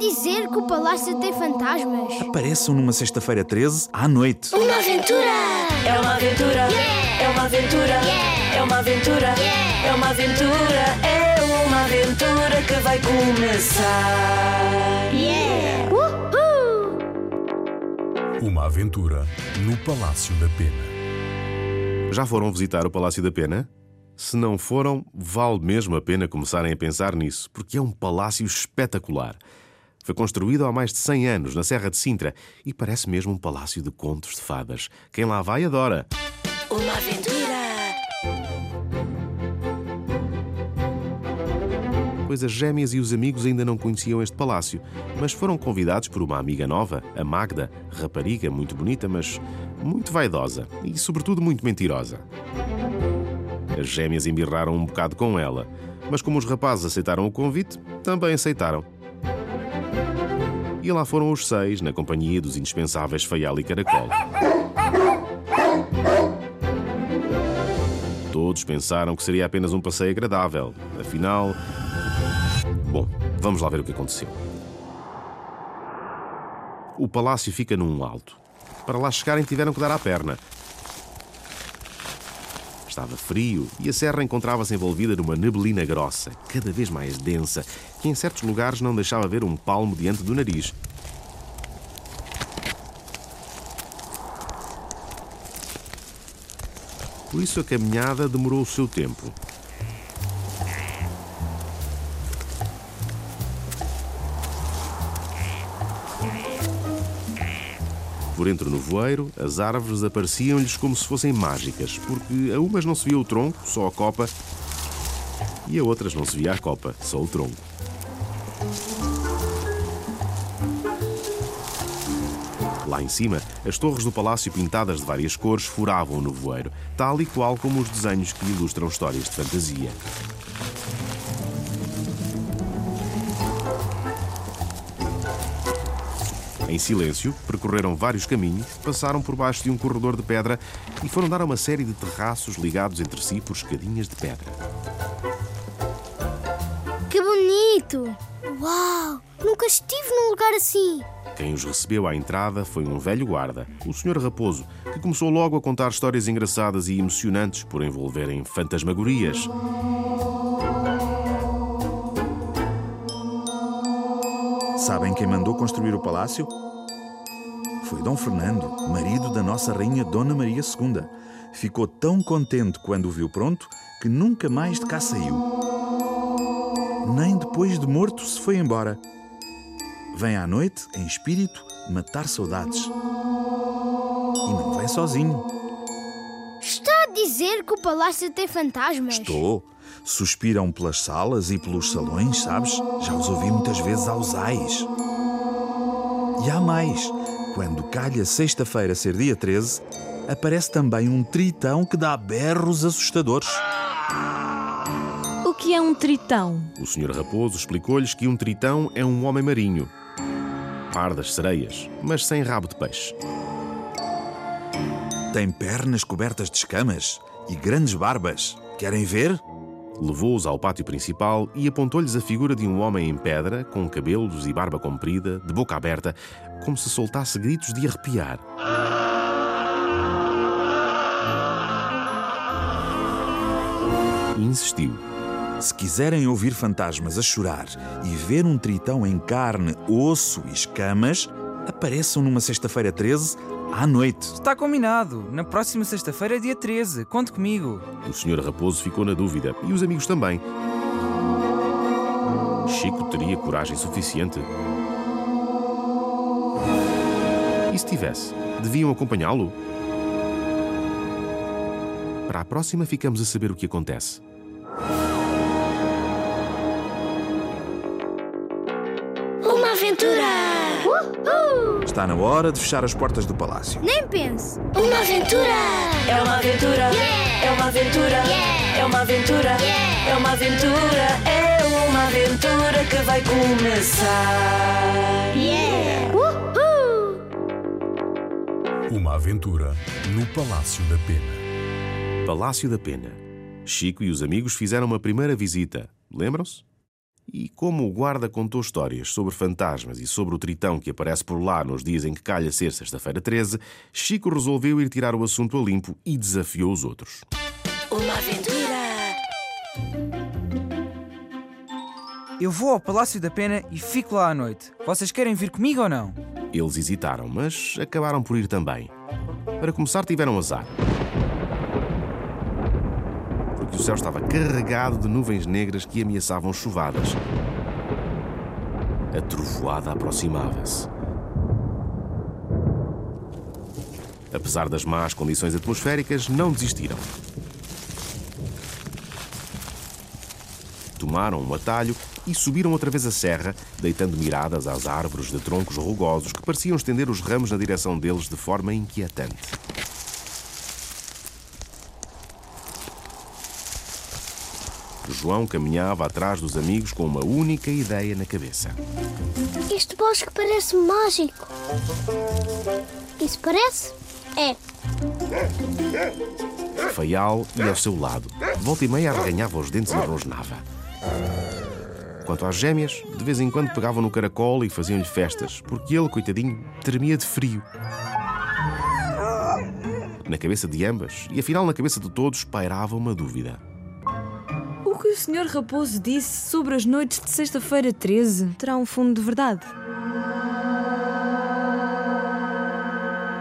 Dizer que o palácio tem fantasmas? Apareçam numa sexta-feira 13 à noite. Uma aventura! É uma aventura, é uma aventura, é uma aventura, é uma aventura, é uma aventura que vai começar. Yeah! Uhul! Uma aventura no Palácio da Pena. Já foram visitar o Palácio da Pena? Se não foram, vale mesmo a pena começarem a pensar nisso, porque é um palácio espetacular. Foi construído há mais de 100 anos, na Serra de Sintra, e parece mesmo um palácio de contos de fadas. Quem lá vai adora. Uma aventura. Pois as gêmeas e os amigos ainda não conheciam este palácio, mas foram convidados por uma amiga nova, a Magda, rapariga muito bonita, mas muito vaidosa e, sobretudo, muito mentirosa. As gêmeas embirraram um bocado com ela, mas como os rapazes aceitaram o convite, também aceitaram. E lá foram os seis, na companhia dos indispensáveis Feial e Caracol. Todos pensaram que seria apenas um passeio agradável. Afinal. Bom, vamos lá ver o que aconteceu. O palácio fica num alto. Para lá chegarem, tiveram que dar à perna. Estava frio e a serra encontrava-se envolvida numa neblina grossa, cada vez mais densa, que em certos lugares não deixava ver um palmo diante do nariz. Por isso a caminhada demorou o seu tempo. Por entre o nevoeiro, as árvores apareciam-lhes como se fossem mágicas, porque a umas não se via o tronco, só a copa, e a outras não se via a copa, só o tronco. Lá em cima, as torres do palácio pintadas de várias cores furavam o nevoeiro, tal e qual como os desenhos que ilustram histórias de fantasia. Em silêncio, percorreram vários caminhos, passaram por baixo de um corredor de pedra e foram dar a uma série de terraços ligados entre si por escadinhas de pedra. Que bonito! Uau! Nunca estive num lugar assim. Quem os recebeu à entrada foi um velho guarda, o Sr. Raposo, que começou logo a contar histórias engraçadas e emocionantes por envolverem fantasmagorias. Sabem quem mandou construir o palácio? Foi Dom Fernando, marido da nossa rainha Dona Maria II. Ficou tão contente quando o viu pronto que nunca mais de cá saiu. Nem depois de morto se foi embora. Vem à noite, em espírito, matar saudades. E não vem sozinho. Está a dizer que o palácio tem fantasmas? Estou. Suspiram pelas salas e pelos salões, sabes? Já os ouvi muitas vezes aos ais. E há mais. Quando calha sexta-feira ser dia 13, aparece também um tritão que dá berros assustadores. O que é um tritão? O Sr. Raposo explicou-lhes que um tritão é um homem marinho. Par das sereias, mas sem rabo de peixe. Tem pernas cobertas de escamas e grandes barbas. Querem ver? Levou-os ao pátio principal e apontou-lhes a figura de um homem em pedra, com cabelos e barba comprida, de boca aberta, como se soltasse gritos de arrepiar. E insistiu. Se quiserem ouvir fantasmas a chorar e ver um tritão em carne, osso e escamas, apareçam numa sexta-feira 13 à noite. Está combinado. Na próxima sexta-feira, dia 13. Conte comigo. O Sr. Raposo ficou na dúvida e os amigos também. Chico teria coragem suficiente? E se tivesse? Deviam acompanhá-lo? Para a próxima, ficamos a saber o que acontece. Uma aventura! Uhul! Está na hora de fechar as portas do palácio. Nem pense. Uma aventura! É uma aventura! É uma aventura! É uma aventura! É uma aventura! É uma aventura que vai começar! Yeah! Uhul! Uma aventura no Palácio da Pena. Palácio da Pena. Chico e os amigos fizeram uma primeira visita. Lembram-se? E como o guarda contou histórias sobre fantasmas e sobre o tritão que aparece por lá nos dias em que calha ser sexta-feira 13, Chico resolveu ir tirar o assunto a limpo e desafiou os outros. Uma aventura! Eu vou ao Palácio da Pena e fico lá à noite. Vocês querem vir comigo ou não? Eles hesitaram, mas acabaram por ir também. Para começar, tiveram azar. O céu estava carregado de nuvens negras que ameaçavam chuvadas. A trovoada aproximava-se. Apesar das más condições atmosféricas, não desistiram. Tomaram um atalho e subiram outra vez a serra, deitando miradas às árvores de troncos rugosos que pareciam estender os ramos na direção deles de forma inquietante. João caminhava atrás dos amigos com uma única ideia na cabeça. Este bosque parece mágico. Isso parece? É. Faial ia ao seu lado. Volta e meia arreganhava os dentes e rosnava. Quanto às gêmeas, de vez em quando pegavam no caracol e faziam-lhe festas, porque ele, coitadinho, tremia de frio. Na cabeça de ambas, e afinal na cabeça de todos, pairava uma dúvida. O que o Sr. Raposo disse sobre as noites de sexta-feira 13 terá um fundo de verdade.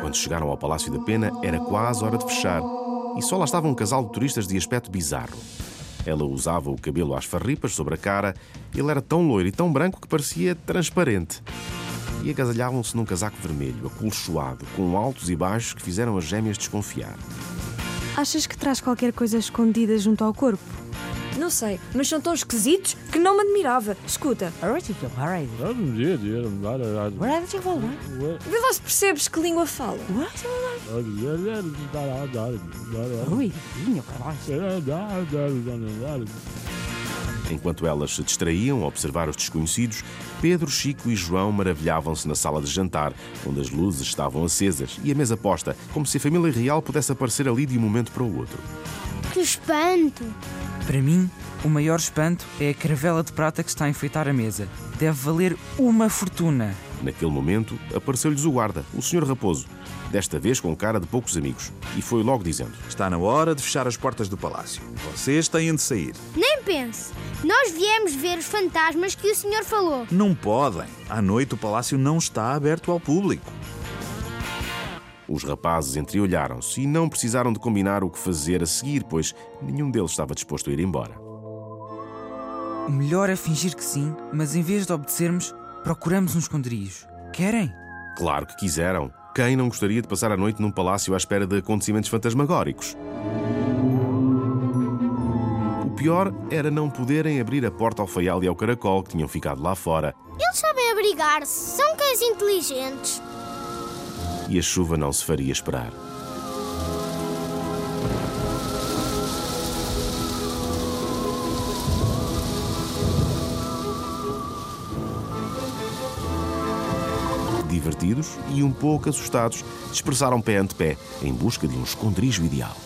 Quando chegaram ao Palácio da Pena, era quase hora de fechar. E só lá estava um casal de turistas de aspecto bizarro. Ela usava o cabelo às farripas sobre a cara, ele era tão loiro e tão branco que parecia transparente. E agasalhavam-se num casaco vermelho, acolchoado, com altos e baixos que fizeram as gêmeas desconfiar. Achas que traz qualquer coisa escondida junto ao corpo? Não sei, mas são tão esquisitos que não me admirava. Escuta, vê lá se percebes que língua fala. Enquanto elas se distraíam a observar os desconhecidos, Pedro, Chico e João maravilhavam-se na sala de jantar, onde as luzes estavam acesas e a mesa posta, como se a família real pudesse aparecer ali de um momento para o outro. Que espanto. Para mim, o maior espanto é a caravela de prata que está a enfeitar a mesa. Deve valer uma fortuna. Naquele momento, apareceu-lhes o guarda, o Sr. Raposo, desta vez com cara de poucos amigos, e foi logo dizendo: Está na hora de fechar as portas do palácio. Vocês têm de sair. Nem pense. Nós viemos ver os fantasmas que o senhor falou. Não podem. À noite o palácio não está aberto ao público. Os rapazes entreolharam-se e não precisaram de combinar o que fazer a seguir, pois nenhum deles estava disposto a ir embora. O melhor é fingir que sim, mas em vez de obedecermos, procuramos um esconderijo. Querem? Claro que quiseram. Quem não gostaria de passar a noite num palácio à espera de acontecimentos fantasmagóricos? O pior era não poderem abrir a porta ao faial e ao caracol que tinham ficado lá fora. Eles sabem abrigar-se. São cães inteligentes. E a chuva não se faria esperar. Divertidos e um pouco assustados, dispersaram pé ante pé em busca de um esconderijo ideal.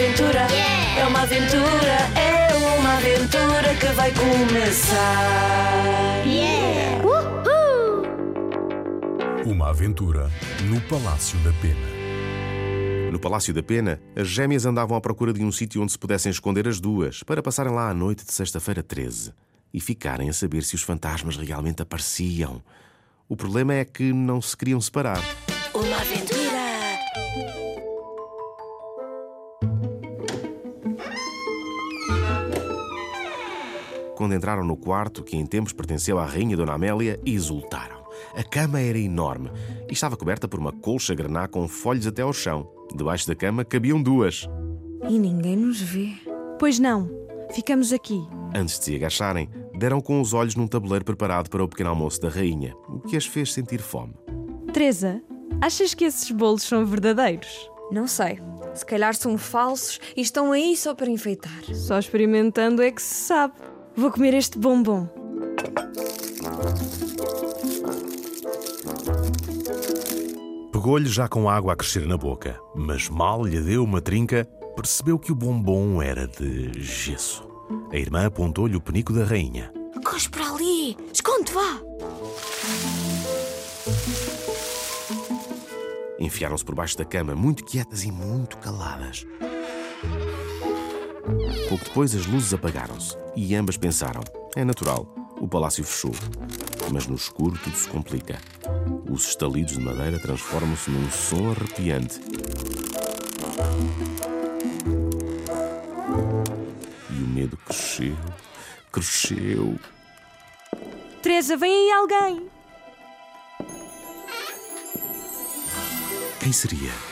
É uma aventura! É uma aventura! É uma aventura que vai começar! Yeah! Uhul! Uma aventura no Palácio da Pena. No Palácio da Pena, as gêmeas andavam à procura de um sítio onde se pudessem esconder as duas para passarem lá à noite de sexta-feira 13 e ficarem a saber se os fantasmas realmente apareciam. O problema é que não se queriam separar. Quando entraram no quarto, que em tempos pertenceu à Rainha Dona Amélia, exultaram. A cama era enorme e estava coberta por uma colcha grená com folhos até ao chão. Debaixo da cama cabiam duas. E ninguém nos vê. Pois não, ficamos aqui. Antes de se agacharem, deram com os olhos num tabuleiro preparado para o pequeno almoço da rainha, o que as fez sentir fome. Teresa, achas que esses bolos são verdadeiros? Não sei. Se calhar são falsos e estão aí só para enfeitar. Só experimentando é que se sabe. Vou comer este bombom. Pegou-lhe já com água a crescer na boca, mas mal lhe deu uma trinca, percebeu que o bombom era de gesso. A irmã apontou-lhe o penico da rainha. Corre para ali! Esconde, vá! Enfiaram-se por baixo da cama, muito quietas e muito caladas. Pouco depois as luzes apagaram-se e ambas pensaram: é natural, o palácio fechou. Mas no escuro tudo se complica. Os estalidos de madeira transformam-se num som arrepiante. E o medo cresceu, cresceu. Teresa, vem aí alguém! Quem seria?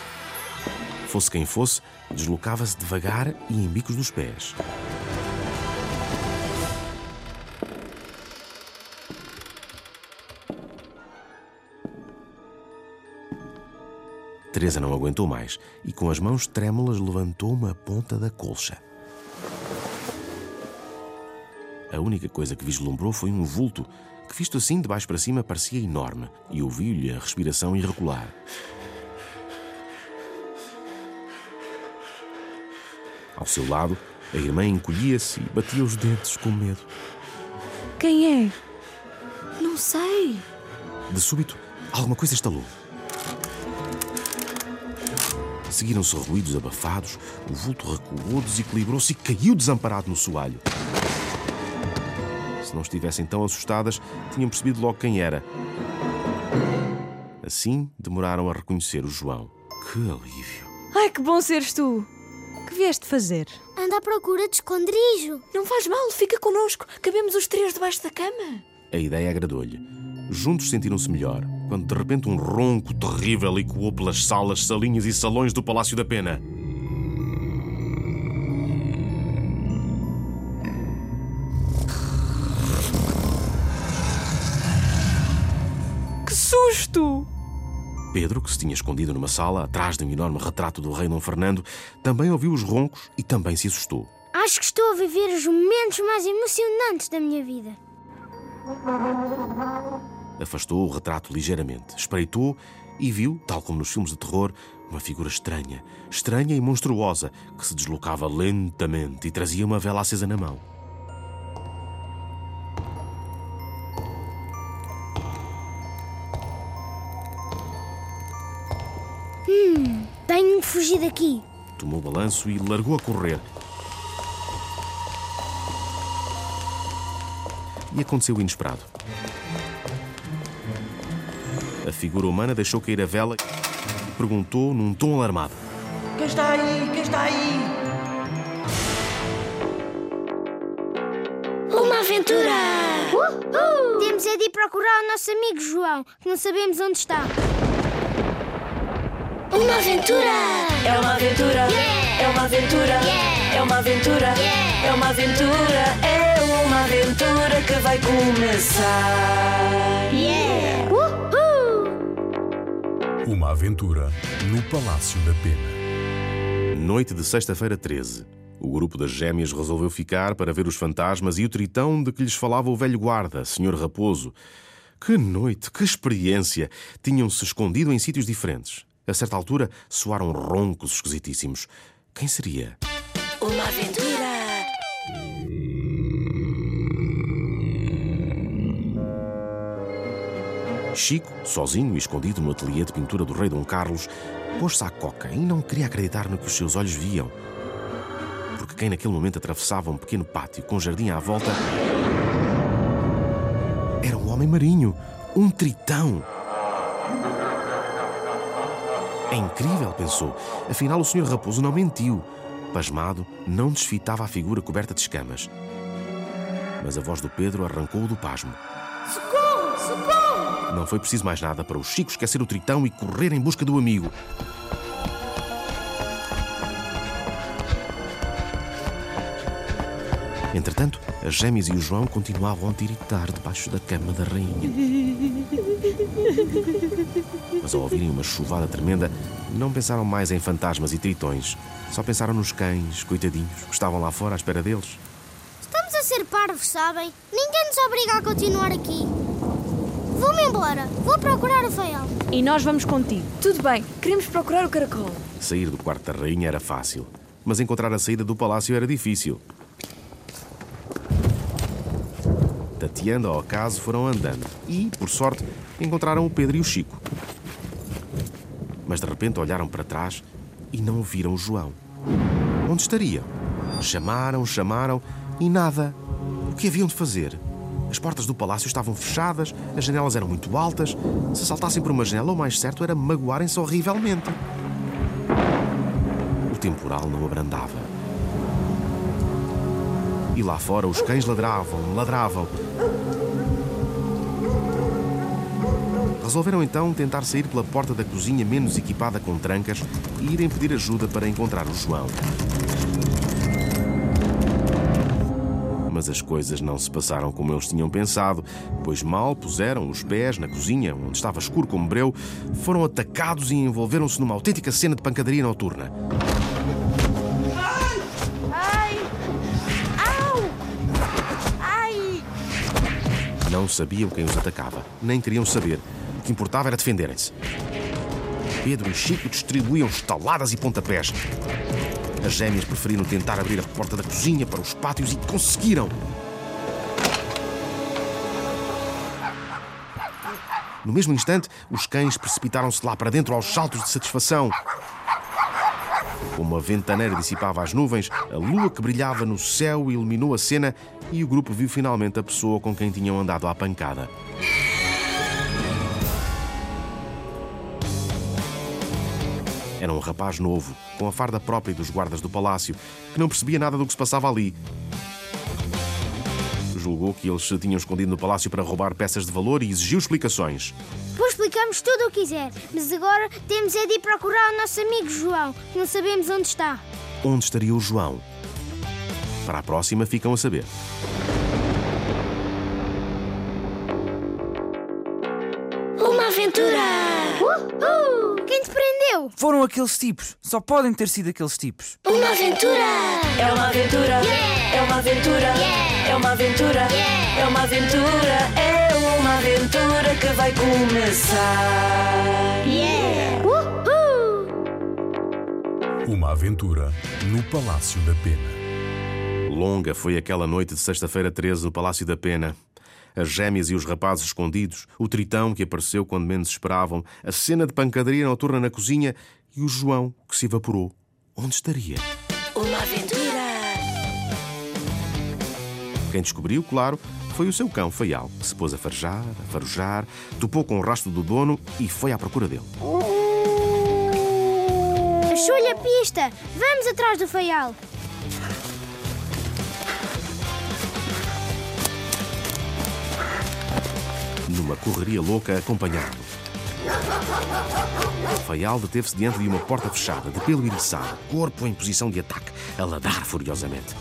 Fosse quem fosse, deslocava-se devagar e em bicos dos pés. Teresa não aguentou mais e, com as mãos trêmulas, levantou uma ponta da colcha. A única coisa que vislumbrou foi um vulto que, visto assim de baixo para cima, parecia enorme e ouviu-lhe a respiração irregular. Ao seu lado, a irmã encolhia-se e batia os dentes com medo. Quem é? Não sei. De súbito, alguma coisa estalou. Seguiram-se ruídos abafados, o vulto recuou, desequilibrou-se e caiu desamparado no soalho. Se não estivessem tão assustadas, tinham percebido logo quem era. Assim, demoraram a reconhecer o João. Que alívio! Ai, que bom seres tu! Que vieste fazer? Anda à procura de esconderijo. Não faz mal, fica connosco. Cabemos os três debaixo da cama. A ideia agradou-lhe. Juntos sentiram-se melhor, quando de repente um ronco terrível ecoou pelas salas, salinhas e salões do Palácio da Pena. Pedro, que se tinha escondido numa sala, atrás de um enorme retrato do rei Dom Fernando, também ouviu os roncos e também se assustou. Acho que estou a viver os momentos mais emocionantes da minha vida. Afastou o retrato ligeiramente, espreitou e viu, tal como nos filmes de terror, uma figura estranha, estranha e monstruosa, que se deslocava lentamente e trazia uma vela acesa na mão. Fugir daqui. Tomou o balanço e largou a correr. E aconteceu o inesperado. A figura humana deixou cair a vela e perguntou num tom alarmado: Quem está aí? Quem está aí? Uma aventura! Uhul! Temos é de ir procurar o nosso amigo João, que não sabemos onde está. Uma aventura! É uma aventura! É uma aventura! É uma aventura! É uma aventura! É uma aventura que vai começar! Yeah! Uhul! Uma aventura no Palácio da Pena. Noite de sexta-feira 13. O grupo das gêmeas resolveu ficar para ver os fantasmas e o tritão de que lhes falava o velho guarda, Sr. Raposo. Que noite, que experiência! Tinham-se escondido em sítios diferentes. A certa altura, soaram roncos esquisitíssimos. Quem seria? Uma aventura! Chico, sozinho e escondido no ateliê de pintura do rei Dom Carlos, pôs-se à coca e não queria acreditar no que os seus olhos viam. Porque quem naquele momento atravessava um pequeno pátio com jardim à volta era um homem marinho, um tritão. É incrível, pensou. Afinal, o Sr. Raposo não mentiu. Pasmado, não desfitava a figura coberta de escamas. Mas a voz do Pedro arrancou-o do pasmo. Socorro! Socorro! Não foi preciso mais nada para o Chico esquecer o tritão e correr em busca do amigo. Entretanto, as gêmeas e o João continuavam a tiritar debaixo da cama da rainha. Mas ao ouvirem uma chuvada tremenda, não pensaram mais em fantasmas e tritões. Só pensaram nos cães, coitadinhos, que estavam lá fora à espera deles. Estamos a ser parvos, sabem? Ninguém nos obriga a continuar aqui. Vou-me embora. Vou procurar o Fael. E nós vamos contigo. Tudo bem, queremos procurar o caracol. Sair do quarto da rainha era fácil, mas encontrar a saída do palácio era difícil. Tateando ao acaso, foram andando e, por sorte, encontraram o Pedro e o Chico. Mas de repente olharam para trás e não viram o João. Onde estariam? Chamaram, chamaram e nada. O que haviam de fazer? As portas do palácio estavam fechadas, as janelas eram muito altas. Se saltassem por uma janela, o mais certo era magoarem-se horrivelmente. O temporal não abrandava. E lá fora os cães ladravam, ladravam. Resolveram então tentar sair pela porta da cozinha menos equipada com trancas e irem pedir ajuda para encontrar o João. Mas as coisas não se passaram como eles tinham pensado, pois mal puseram os pés na cozinha, onde estava escuro como breu, foram atacados e envolveram-se numa autêntica cena de pancadaria noturna. Não sabiam quem os atacava, nem queriam saber. O que importava era defenderem-se. Pedro e Chico distribuíam estaladas e pontapés. As gêmeas preferiram tentar abrir a porta da cozinha para os pátios e conseguiram. No mesmo instante, os cães precipitaram-se lá para dentro aos saltos de satisfação. Como a ventaneira dissipava as nuvens, a lua que brilhava no céu iluminou a cena e o grupo viu finalmente a pessoa com quem tinham andado à pancada. Era um rapaz novo, com a farda própria dos guardas do palácio, que não percebia nada do que se passava ali. Julgou que eles se tinham escondido no palácio para roubar peças de valor e exigiu explicações. Depois explicamos tudo o que quiser, mas agora temos é de ir procurar o nosso amigo João, que não sabemos onde está. Onde estaria o João? Para a próxima ficam a saber. Uma aventura! Uhul! Quem te prendeu? Foram aqueles tipos. Só podem ter sido aqueles tipos. Uma aventura! É uma aventura! É uma aventura! É uma aventura! É uma aventura! É uma aventura que vai começar! Uhul! Uma aventura no Palácio da Pena. Longa foi aquela noite de sexta-feira 13 no Palácio da Pena. As gêmeas e os rapazes escondidos, o tritão que apareceu quando menos esperavam, a cena de pancadaria noturna na cozinha e o João que se evaporou. Onde estaria? Uma aventura! Quem descobriu, claro, foi o seu cão Faial, que se pôs a farejar, a farojar, topou com o rastro do dono e foi à procura dele. Achou-lhe a pista! Vamos atrás do Faial! Numa correria louca, acompanhado. Faial deteve-se diante de uma porta fechada, de pelo eriçado, corpo em posição de ataque, a ladrar furiosamente.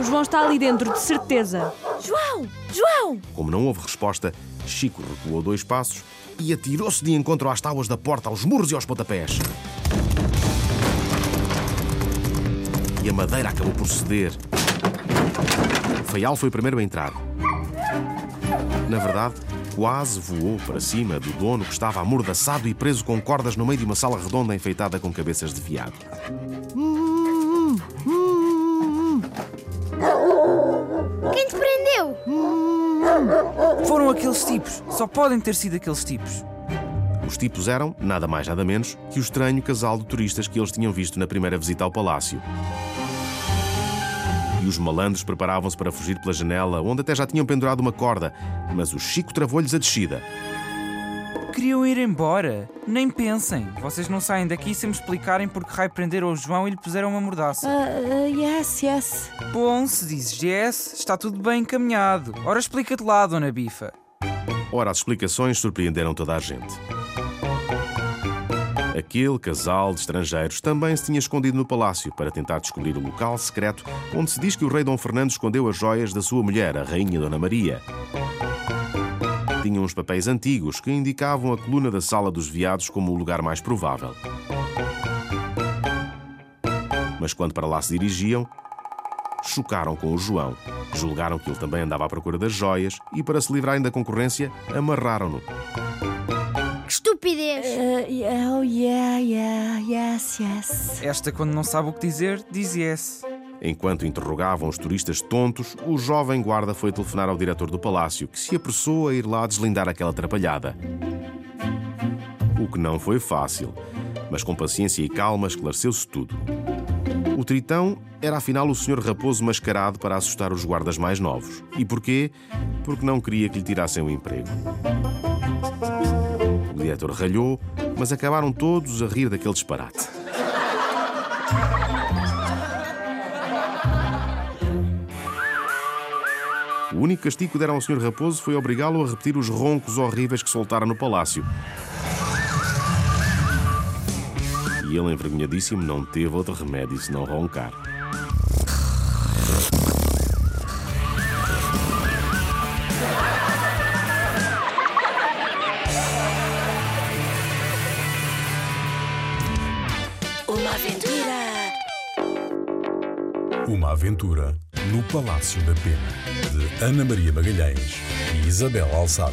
O João está ali dentro, de certeza. João! João! Como não houve resposta, Chico recuou dois passos e atirou-se de encontro às tábuas da porta, aos muros e aos pontapés. E a madeira acabou por ceder. Faial foi o primeiro a entrar. Na verdade, quase voou para cima do dono que estava amordaçado e preso com cordas no meio de uma sala redonda enfeitada com cabeças de viado. Quem te prendeu? Foram aqueles tipos. Só podem ter sido aqueles tipos. Os tipos eram, nada mais nada menos, que o estranho casal de turistas que eles tinham visto na primeira visita ao palácio. E os malandros preparavam-se para fugir pela janela, onde até já tinham pendurado uma corda, mas o Chico travou-lhes a descida. Queriam ir embora. Nem pensem. Vocês não saem daqui sem me explicarem porque raio prenderam o João e lhe puseram uma mordaça. Uh, uh, yes, yes. Bom, se dizes yes, está tudo bem encaminhado. Ora, explica-te lá, Dona Bifa. Ora, as explicações surpreenderam toda a gente. Aquele casal de estrangeiros também se tinha escondido no palácio para tentar descobrir o local secreto onde se diz que o rei Dom Fernando escondeu as joias da sua mulher, a rainha Dona Maria. Tinham uns papéis antigos que indicavam a coluna da Sala dos Veados como o lugar mais provável. Mas quando para lá se dirigiam, chocaram com o João. Julgaram que ele também andava à procura das joias e, para se livrarem da concorrência, amarraram-no. Estupidez! Uh, oh, yeah, yeah, yes, yes. Esta, quando não sabe o que dizer, diz yes. Enquanto interrogavam os turistas tontos, o jovem guarda foi telefonar ao diretor do palácio, que se apressou a ir lá deslindar aquela atrapalhada. O que não foi fácil, mas com paciência e calma esclareceu-se tudo. O tritão era afinal o senhor raposo mascarado para assustar os guardas mais novos. E porquê? Porque não queria que lhe tirassem o emprego. Diretor ralhou, mas acabaram todos a rir daquele disparate. O único castigo que deram ao Sr. Raposo foi obrigá-lo a repetir os roncos horríveis que soltaram no palácio. E ele, envergonhadíssimo, não teve outro remédio senão roncar. Aventura no Palácio da Pena, de Ana Maria Magalhães e Isabel Alçada.